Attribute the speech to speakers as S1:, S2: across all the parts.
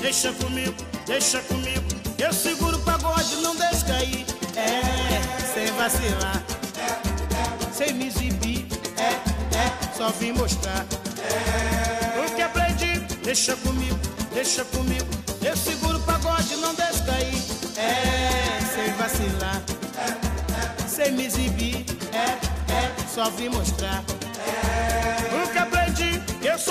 S1: deixa comigo, deixa comigo. Eu seguro o pagode, não deixa cair. É, sem vacilar, sem me exibir. É, é, só vim mostrar. O que aprendi, deixa comigo, deixa comigo. Eu seguro o pagode, não deixa cair. É, sem vacilar, sem me exibir. É, é, só vim mostrar. Eu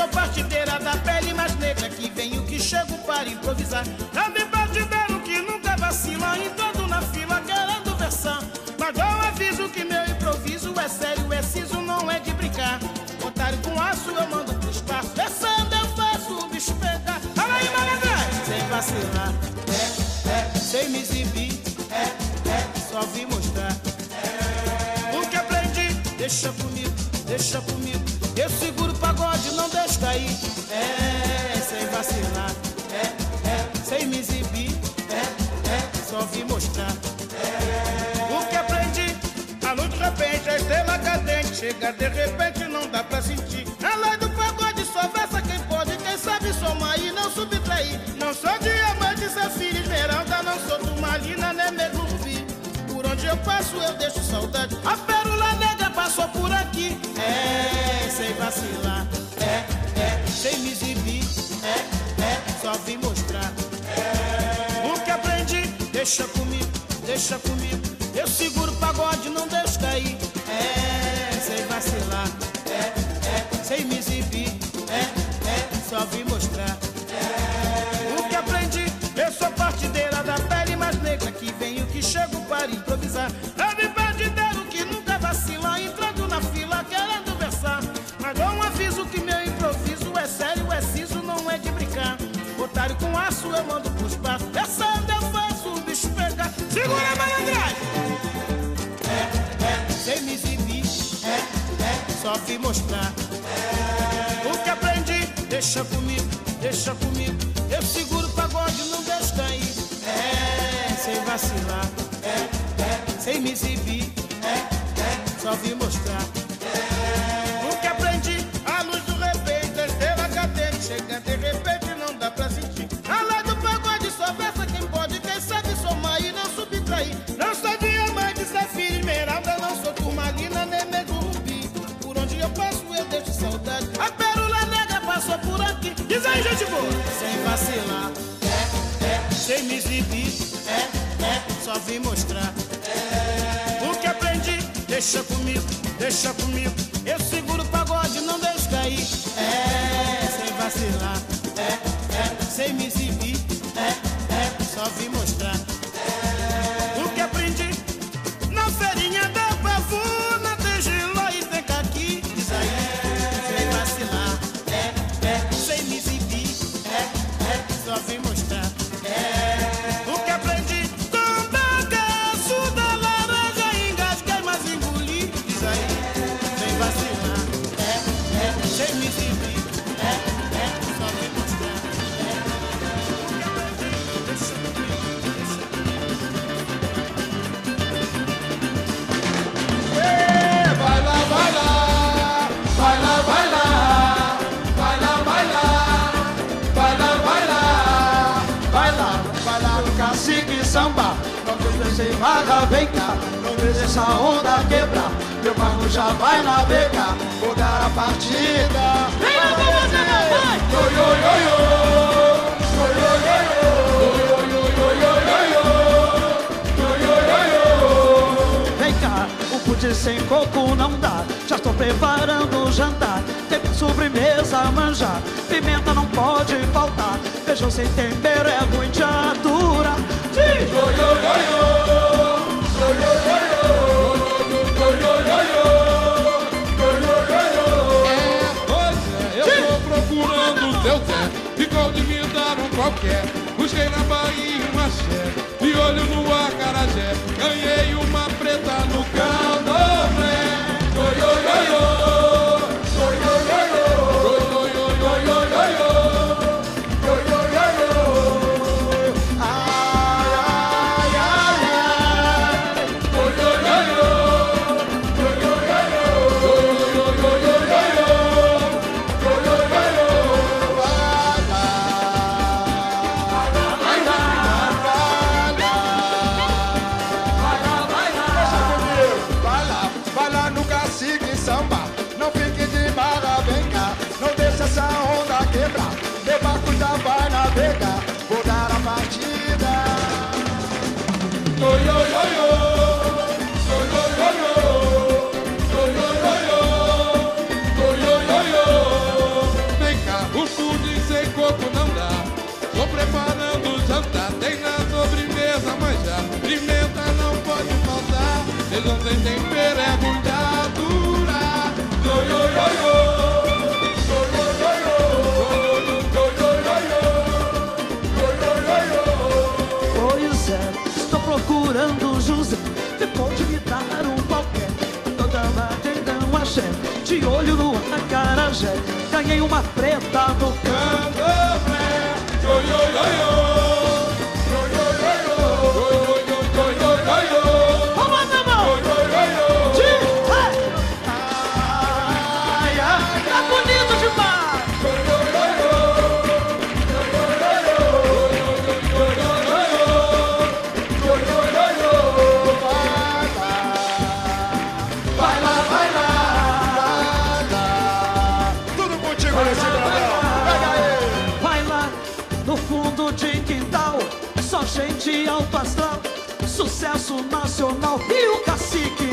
S1: sou partideira da pele mais negra que venho que chego para improvisar. Também partideiro que nunca vacila, entrando na fila querendo versão. Mas eu aviso que meu improviso é sério, é siso, não é de brincar. Otário com aço eu mando pro espaço. Descendo eu faço o bicho pegar. Fala aí, malandrão! Sem vacilar, é, é, sem me exibir, é, é, só vim mostrar. O que aprendi, deixa comigo, deixa comigo. Eu seguro o pagode, não cair. É, sem vacilar, é, é, sem me exibir, é, é, só vim mostrar. O que aprendi, a luz de repente, a estrela cadente, chega de repente, não dá pra sentir. A lei do pagode só versa quem pode, quem sabe somar e não subtrair. Não sou diamante, safira, esmeralda, não sou turmalina, nem mesmo rubi. Por onde eu passo eu deixo saudade. A pérola negra passou por aqui. É, sem vacilar. É, é, exibir. É, é, só vim mostrar. O que aprendi, deixa comigo, deixa comigo. Eu seguro o pagode, não deixo cair. É, sem vacilar. É, é, sem me exibir. É, é, só vim eu mando pro espaço. Descendo eu faço o bicho pegar. Segura a malandragem! É, é, sem me exibir. É, é, só vim mostrar. O que aprendi, deixa comigo, deixa comigo. Eu seguro o pagode, não deixo cair. É, sem vacilar. É, é, sem me exibir. É, é, só vim mostrar. Subtrair. Não sou diamante, safira, esmeralda, não sou turmalina, nem mesmo rubi. Por onde eu passo, eu deixo saudade. A pérola negra passou por aqui. Diz aí, gente boa. Sem vacilar, é, é, sem me exibir, é, é, só vim mostrar. O que aprendi, deixa comigo, deixa comigo. Eu seguro o pagode, não deixo cair. É, sem vacilar, é, é, sem me exibir,
S2: Essa onda quebrar. Meu barco já vai navegar, vou dar a partida. Vem lá com você, meu pai! Yo, yo, yo, yo. Vem cá, o pudim sem coco não dá. Já estou preparando o jantar. Tem sobremesa manjar, pimenta não pode faltar. Feijão sem tempero é muito de aturar. Yo, yo, yo, yo.
S3: Qualquer tempero é molhadura. Yo, yo, yo, yo. Yo,
S4: procurando José Que pode me dar um qualquer Toda não achei De olho no acarajé Ganhei uma preta no
S3: Candomblé. Yo, yo, yo. Yo,
S4: e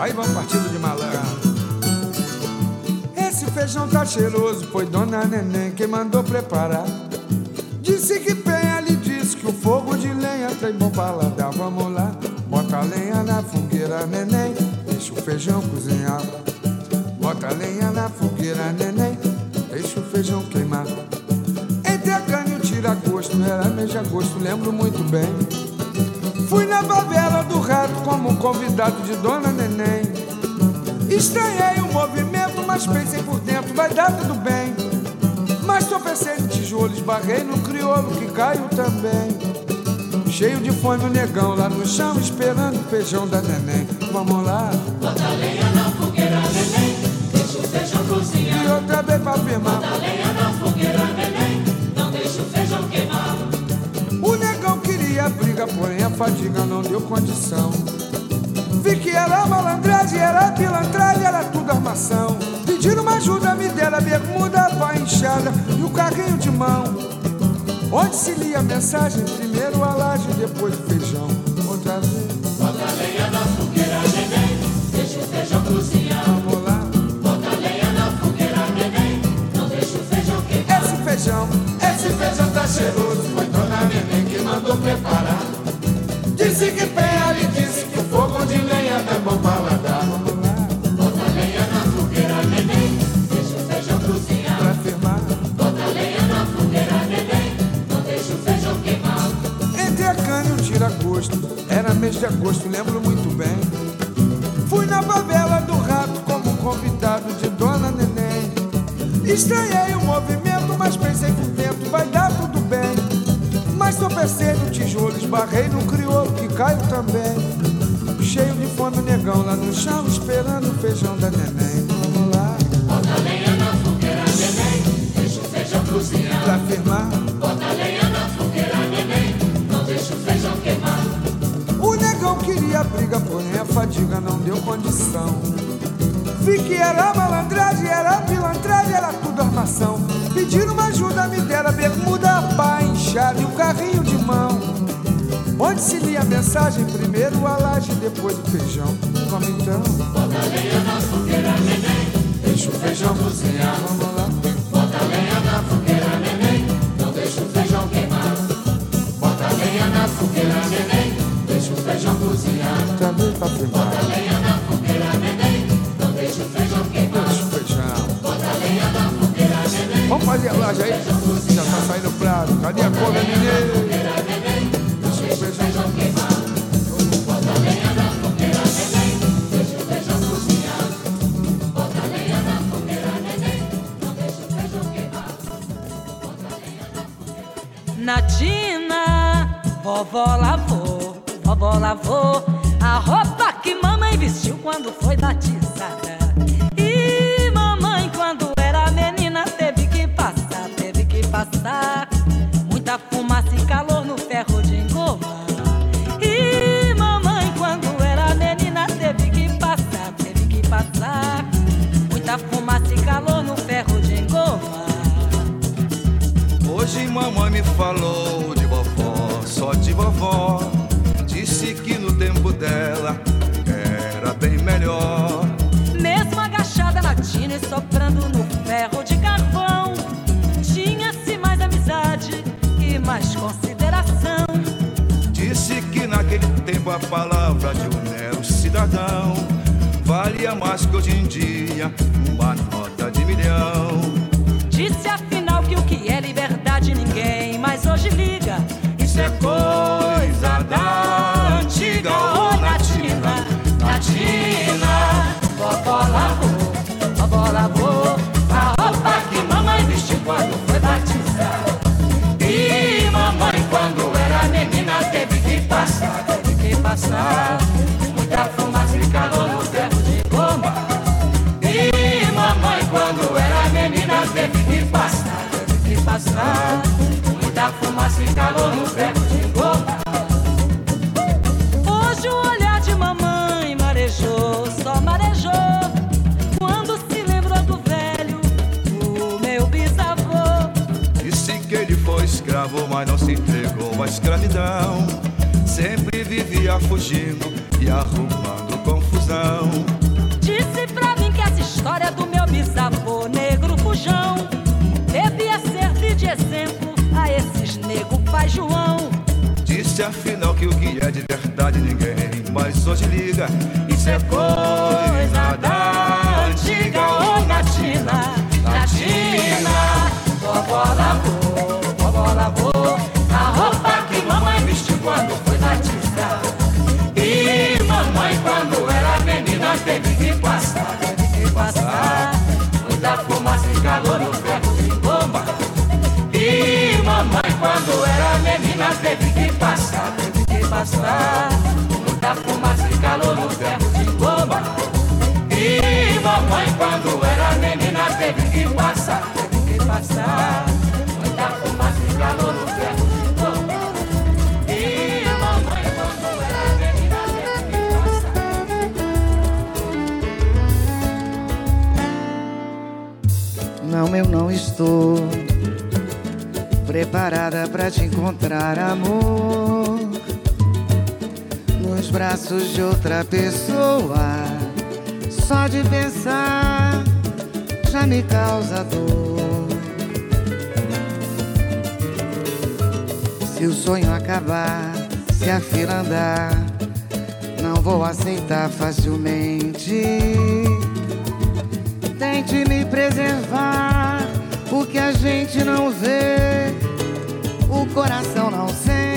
S4: Aí
S5: vamos partido de malandro. Esse feijão tá cheiroso, foi Dona Neném quem mandou preparar. Disse que penha, lhe disse que o fogo de lenha tem bom paladar. Vamos lá, bota a lenha na fogueira, neném, deixa o feijão cozinhar. Bota a lenha na fogueira, neném, deixa o feijão queimar. Entre a carne e o tira-gosto, era mês de agosto, lembro muito bem. Fui na favela do como convidado de Dona Neném. Estranhei o movimento, mas pensei por dentro, vai dar tudo bem. Mas tropecei no tijolo, esbarrei no crioulo que caiu também. Cheio de fome o negão lá no chão, esperando o feijão da neném. Vamos lá.
S6: Bota a lenha na fogueira, neném. Deixa o feijão cozinhar.
S5: E outra vez pra afirmar.
S6: Bota a lenha na fogueira, neném.
S5: Fadiga não deu condição. Vi que era malandragem, era pilantragem, era tudo armação. Pediram uma ajuda, me deram a bermuda, a inchada e o carrinho de mão. Onde se lia a mensagem, primeiro a laje, depois o feijão. Outra vez,
S6: Bota a lenha na fogueira, neném. Deixa o feijão cozinhar.
S5: vamos lá.
S6: Bota a lenha na fogueira, neném. Não deixa o feijão queimar.
S5: Esse feijão, esse feijão tá cheiroso. Foi Dona Neném que mandou preparar. Disse que penha, lhe disse que o fogo de lenha é bom paladar.
S6: Bota lenha na fogueira, neném. Deixa o feijão cozinhar.
S5: pra afirmar.
S6: Bota lenha na fogueira, neném. Não deixa o feijão queimar.
S5: Entre a cana e o tira-gosto, era mês de agosto, lembro muito bem. Fui na favela do rato como convidado de Dona Neném. Estranhei o movimento, mas pensei por dentro, vai dar tudo bem. Mas tropecei no tijolo, esbarrei no que caiu também. Cheio de fome, o negão lá no chão, esperando o feijão da neném. Vamos lá,
S6: Bota a lenha na fogueira, neném. Deixa o feijão cozinhar.
S5: pra afirmar.
S6: Bota a lenha na fogueira, neném. Não deixa o feijão queimar.
S5: O negão queria briga, porém a fadiga não deu condição. Vi que era malandragem, era pilantragem, era tudo armação. Pediram uma ajuda, me deram bermuda, pá inchada e o. Onde se lia a mensagem, primeiro a laje, depois o feijão. Vamos então,
S6: Bota lenha na fogueira, neném.
S5: deixa o feijão cozinhar, vamos
S7: Natina,
S8: cidadão valia mais que hoje em dia uma nota de milhão.
S7: Disse afinal que o que é liberdade ninguém mais hoje liga. Isso é coisa da antiga ô Natina, Natina. Vovó lavou, vovó lavou a roupa que mamãe vestiu quando foi batizada. E mamãe quando era menina teve que passar, teve que passar
S8: mas não se entregou à escravidão. Sempre vivia fugindo e arrumando afinal que o que é de verdade ninguém mais hoje liga. Isso é coisa
S7: passar muita fumaça e calor no ferro de goma. E mamãe quando era menina teve que passar, teve que passar muita fumaça e calor no ferro de goma. E mamãe quando era menina teve que passar.
S9: Não, eu não estou preparada pra te encontrar, amor. Braços de outra pessoa, só de pensar já me causa dor. Se o sonho acabar, se a fila andar, não vou aceitar facilmente. Tente me preservar, o que a gente não vê, o coração não sente.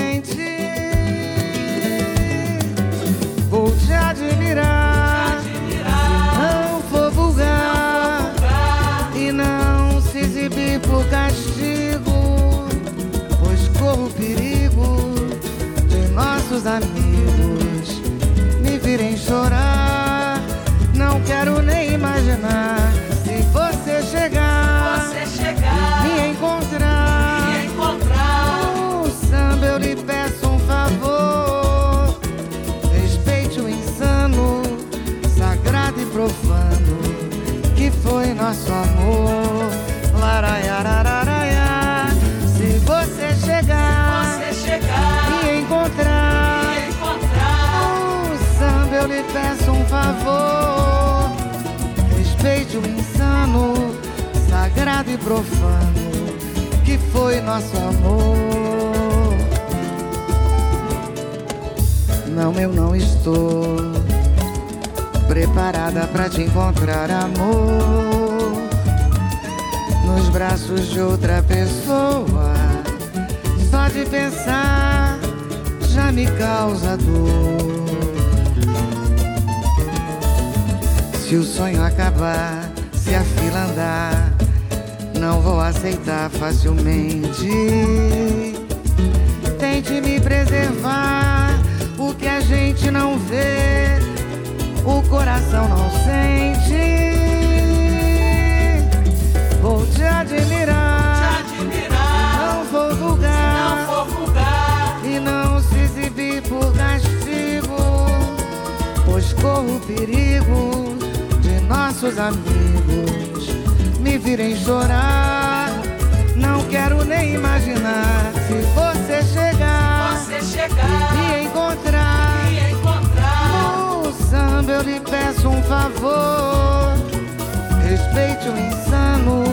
S9: Se você chegar, e me encontrar. No samba eu lhe peço um favor. Respeite o insano, sagrado e profano que foi nosso amor. Profano que foi nosso amor. Não, eu não estou preparada pra te encontrar, amor. nos braços de outra pessoa. Só de pensar já me causa dor. Se o sonho acabar, se a fila andar, não vou aceitar facilmente. Tente me preservar, o que a gente não vê, o coração não sente. Vou te admirar, não vou vulgar, e não se exibir por castigo, pois corro o perigo de nossos amigos virem chorar. Não quero nem imaginar se você chegar, e me encontrar. No samba eu lhe peço um favor. Respeite o insano,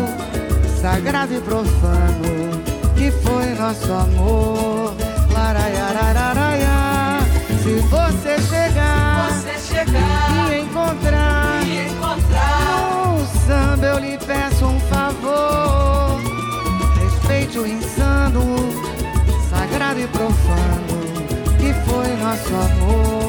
S9: sagrado e profano que foi nosso amor. Laraiarararaia. Se você chegar, e me encontrar. Eu lhe peço um favor. Respeite o insano, sagrado e profano que foi nosso amor.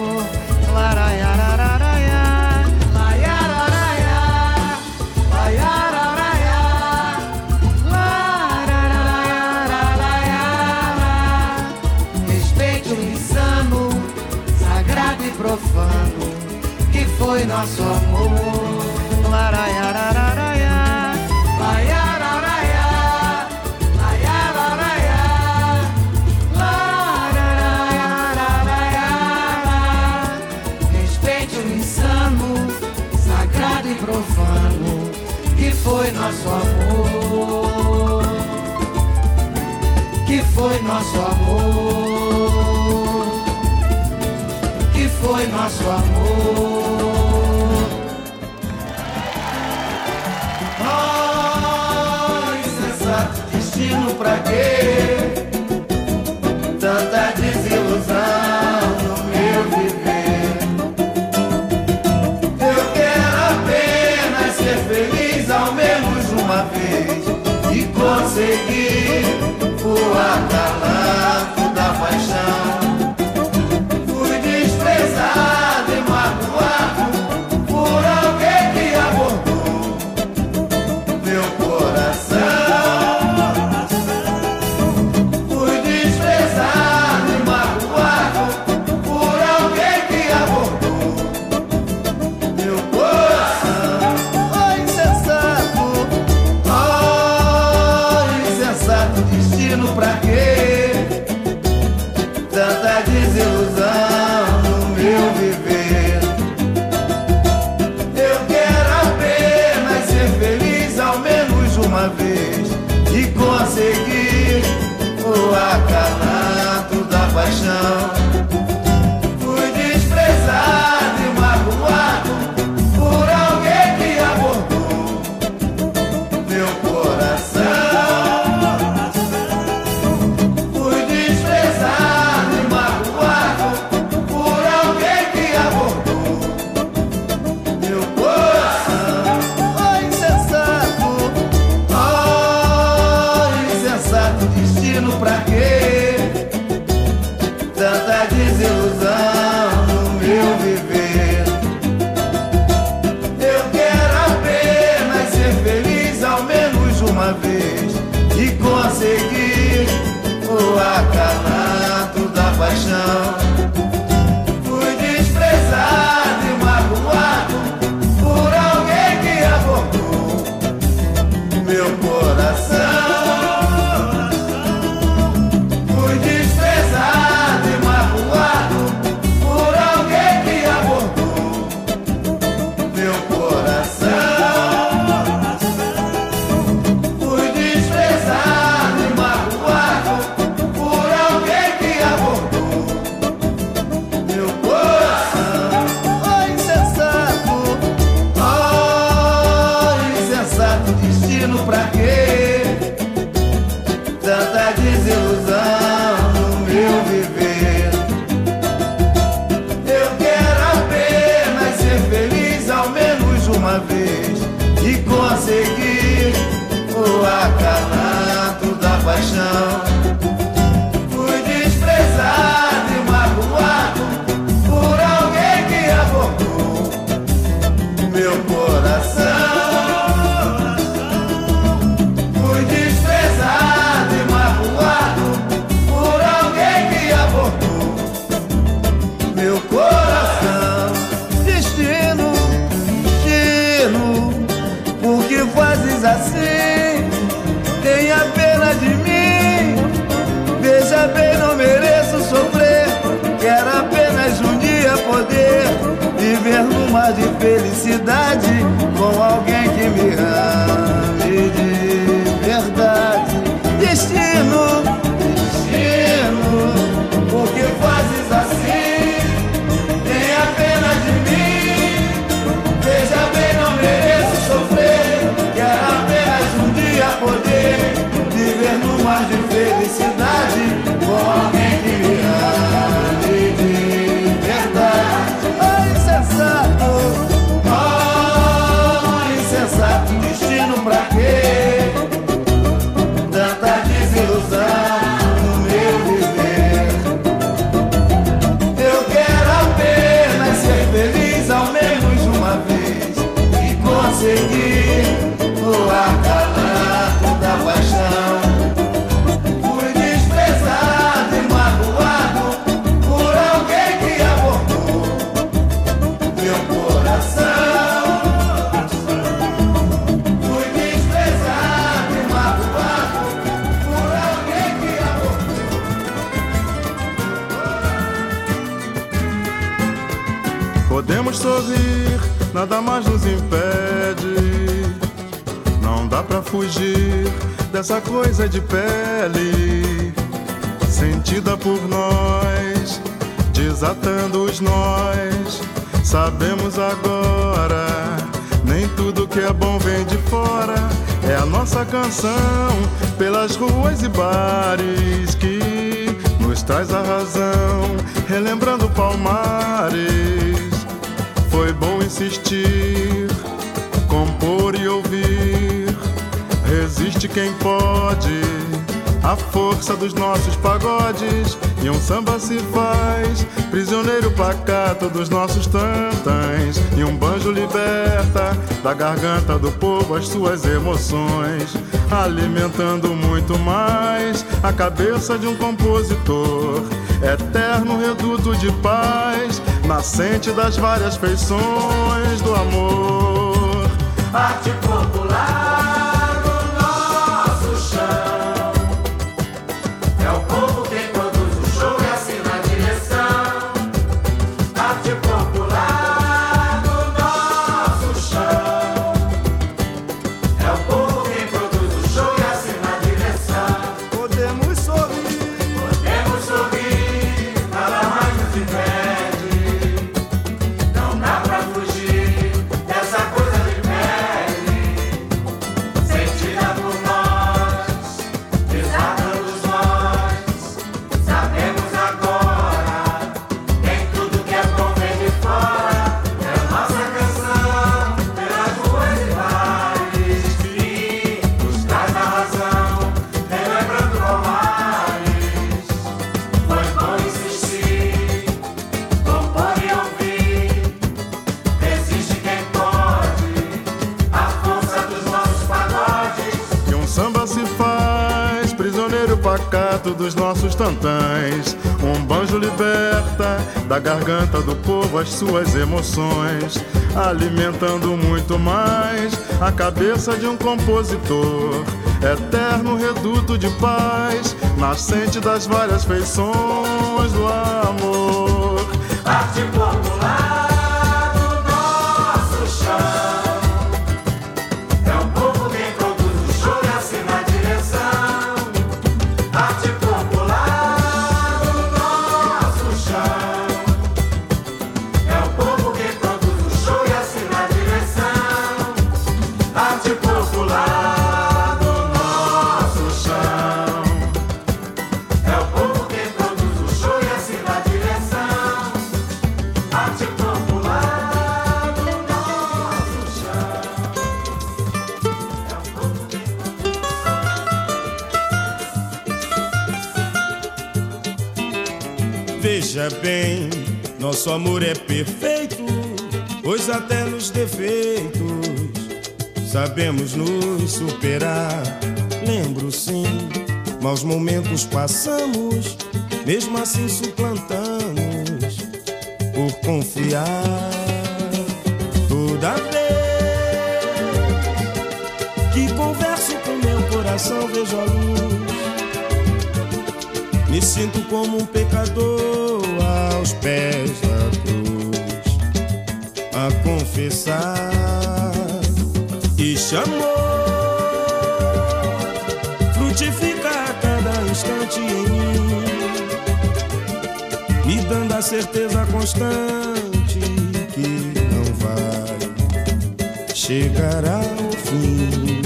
S9: E profano que foi nosso amor. Laraiararaia. Foi nosso amor. Que foi nosso amor.
S10: nada mais nos impede. Não dá pra fugir dessa coisa de pele, sentida por nós, desatando os nós. Sabemos agora, nem tudo que é bom vem de fora. É a nossa canção pelas ruas e bares que nos traz a razão, relembrando palmares. Foi bom insistir, compor e ouvir. Resiste quem pode, a força dos nossos pagodes. E um samba se faz, prisioneiro pacato dos nossos tantãs. E um banjo liberta da garganta do povo as suas emoções, alimentando muito mais a cabeça de um compositor. Eterno reduto de paz, nascente das várias feições do amor.
S6: Arte popular.
S10: Um banjo liberta da garganta do povo as suas emoções, alimentando muito mais a cabeça de um compositor. Eterno reduto de paz, nascente das várias feições do amor.
S6: Nosso
S11: amor é perfeito, pois até nos defeitos sabemos nos superar. Lembro sim, maus momentos passamos, mesmo assim suplantamos por confiar. Toda vez que converso com meu coração, vejo a luz. Me sinto como um pecador aos pés da confessar e chamou frutifica a cada instante em mim me dando a certeza constante que não vai chegar ao fim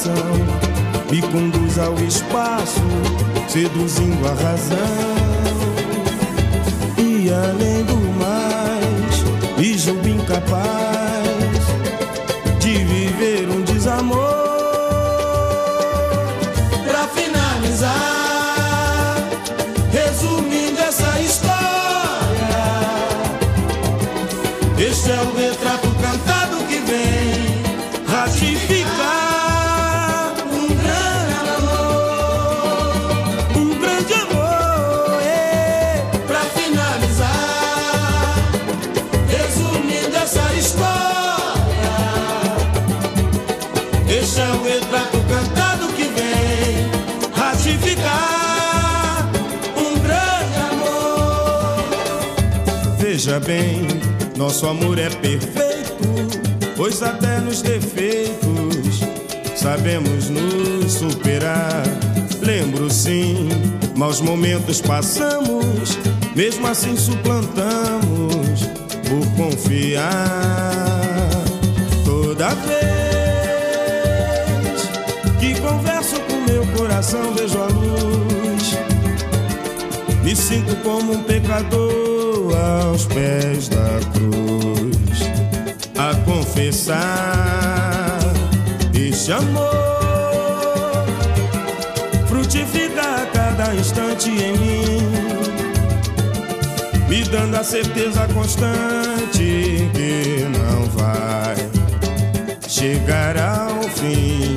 S11: inspiração, me conduz ao espaço, seduzindo a razão. E além do mais, me julgo incapaz Veja bem, nosso amor é perfeito, pois até nos defeitos sabemos nos superar. Lembro sim, maus momentos passamos, mesmo assim suplantamos por confiar. Toda vez que converso com meu coração, vejo a luz. Me sinto como um pecador aos pés da cruz a confessar este amor frutifica a cada instante em mim, me dando a certeza constante que não vai chegar ao fim.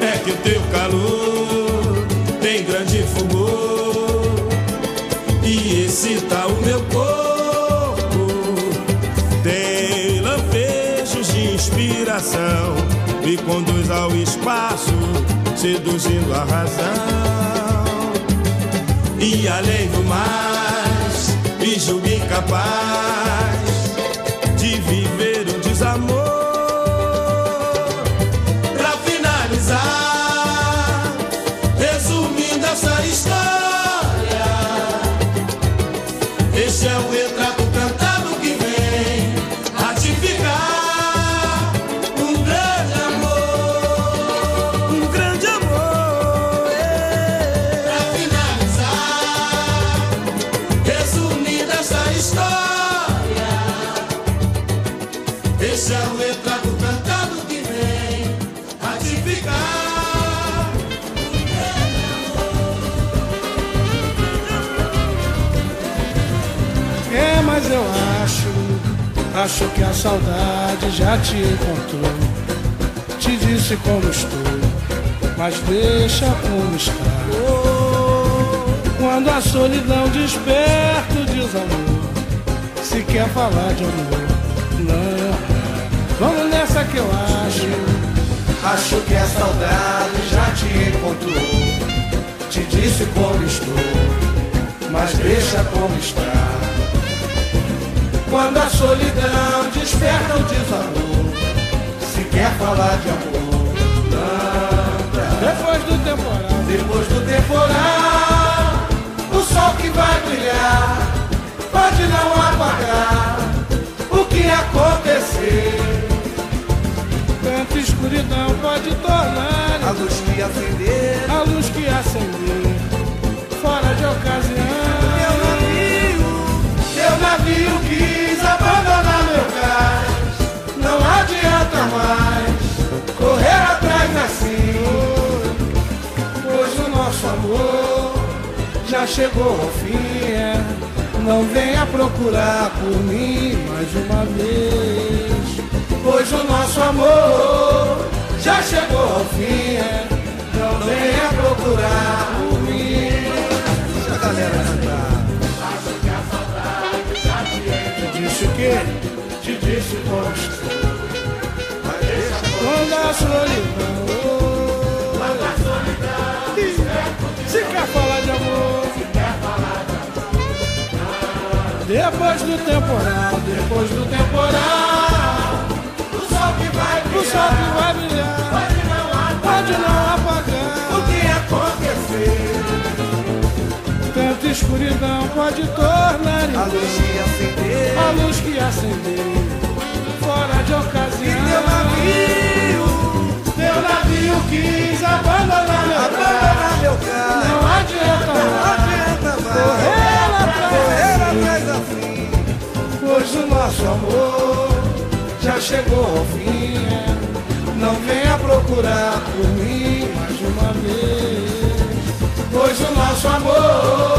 S11: É que o teu calor tem grande fulgor excita o meu corpo. Tem lampejos de inspiração, me conduz ao espaço, seduzindo a razão. E além do mais, me julgo incapaz de viver um desamor. Pra finalizar, resumindo essa história,
S1: acho que a saudade já te encontrou. Te disse como estou, mas deixa como está. Quando a solidão desperta o desamor, se quer falar de amor, não. Vamos nessa que eu acho.
S2: Acho que a saudade já te encontrou. Te disse como estou, mas deixa como está. Quando a solidão desperta o desamor, se quer falar de amor, não.
S1: Depois do temporal,
S2: Depois do temporal, o sol que vai brilhar pode não apagar o que acontecer.
S1: tanta escuridão pode tornar
S2: A luz que acender,
S1: a luz que acender,
S2: chegou ao fim. é. Não venha procurar por mim mais uma vez, pois o nosso amor já chegou ao fim. é. Não venha procurar por mim. Deixa a galera cantar. Te disse o quê? Te disse posto. Quando a solidão. Quando a solidão. Se quer falar de amor. Depois do temporal, depois do temporal. O sol que vai brilhar. O sol que vai brilhar. Pode não apagar. Pode não apagar. O que acontecer? Tanta escuridão pode tornar a luz que acender. A luz que acender. Fora de ocasião. E teu navio, teu navio quis abandonar meu abandonar meu carro. Não adianta não adianta mais. Correr atrás, correr atrás assim. Pois o nosso amor já chegou ao fim. Não venha procurar por mim mais uma vez. Pois o nosso amor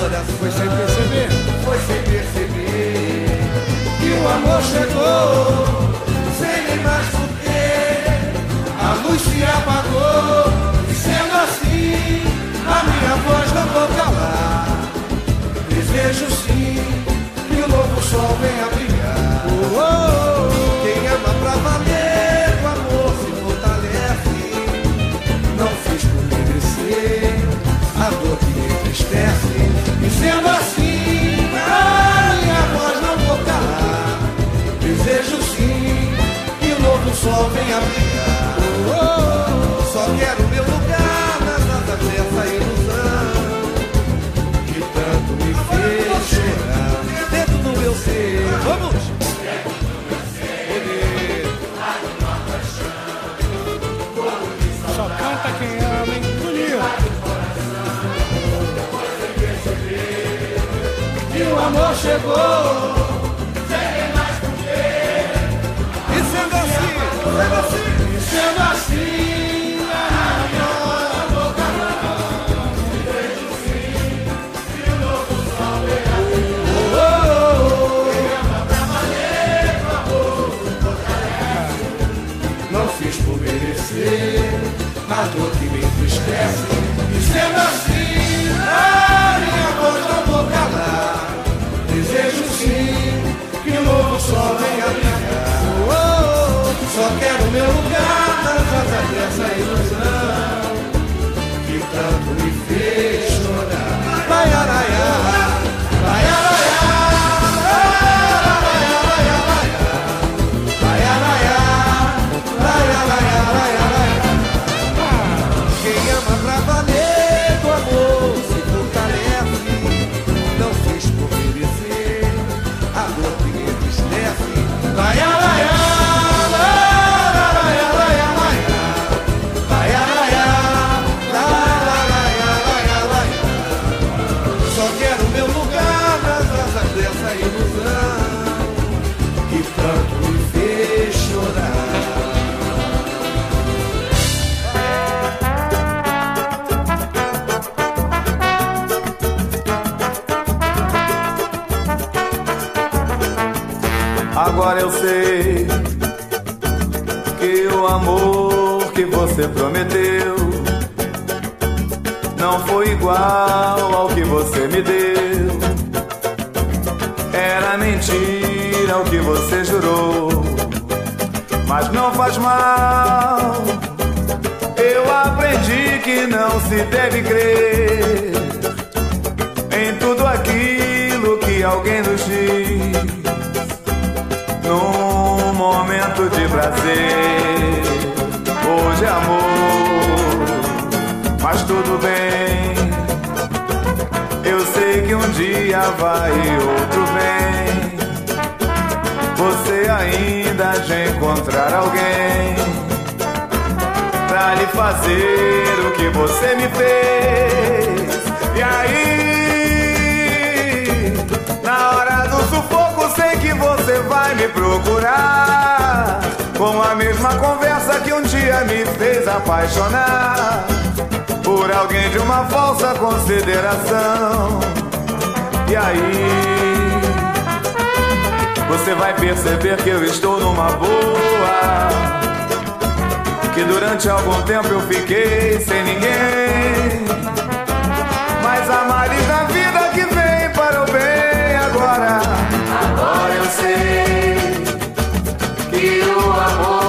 S2: coração. Foi sem perceber? Foi sem perceber que o amor chegou, sem nem mais porquê. A luz se apagou, e sendo assim, a minha voz não vou calar. Desejo sim que o novo sol venha brilhar. Oh, oh. Quem ama pra valer, chegou. amor,
S8: mas tudo bem. Eu
S12: sei que um dia vai e outro vem. Você ainda de encontrar alguém pra lhe fazer o que você me fez. E aí, na hora do sufoco, sei que você vai me procurar com a mesma conversa que um dia me fez apaixonar por alguém de uma falsa consideração. E aí, você vai perceber que eu estou numa boa. Que durante algum tempo eu fiquei sem ninguém. Mas há males na vida que vem para o bem agora.
S6: Agora eu sei amor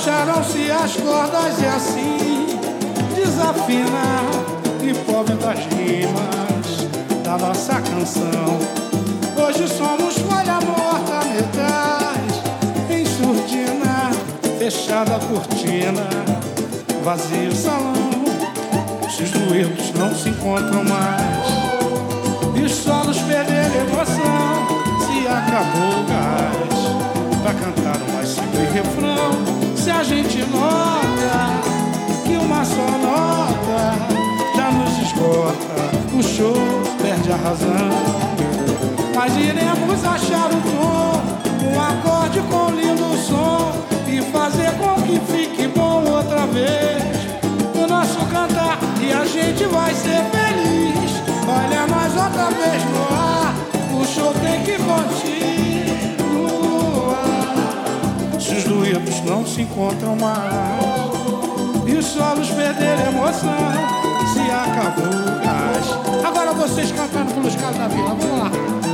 S13: afrouxaram-se as cordas e assim desafina e pobre das rimas da nossa canção. Hoje somos folha morta, metais em surdina, fechada a cortina, vazio salão. Os duetos não se encontram mais. E os solos perderam emoção. Se acabou o gás pra cantar um mais simples refrão. A gente nota que uma só nota já nos esgota, o show perde a razão. Mas iremos achar o tom, um acorde com lindo som e fazer com que fique bom outra vez. O nosso cantar e a gente vai ser feliz. Olha nós outra vez no ar, o show tem que continuar. Duetos não se encontram mais. E os solos perderam emoção, se acabou o gás. Agora vocês cantando pelos caras da vila, vamos lá.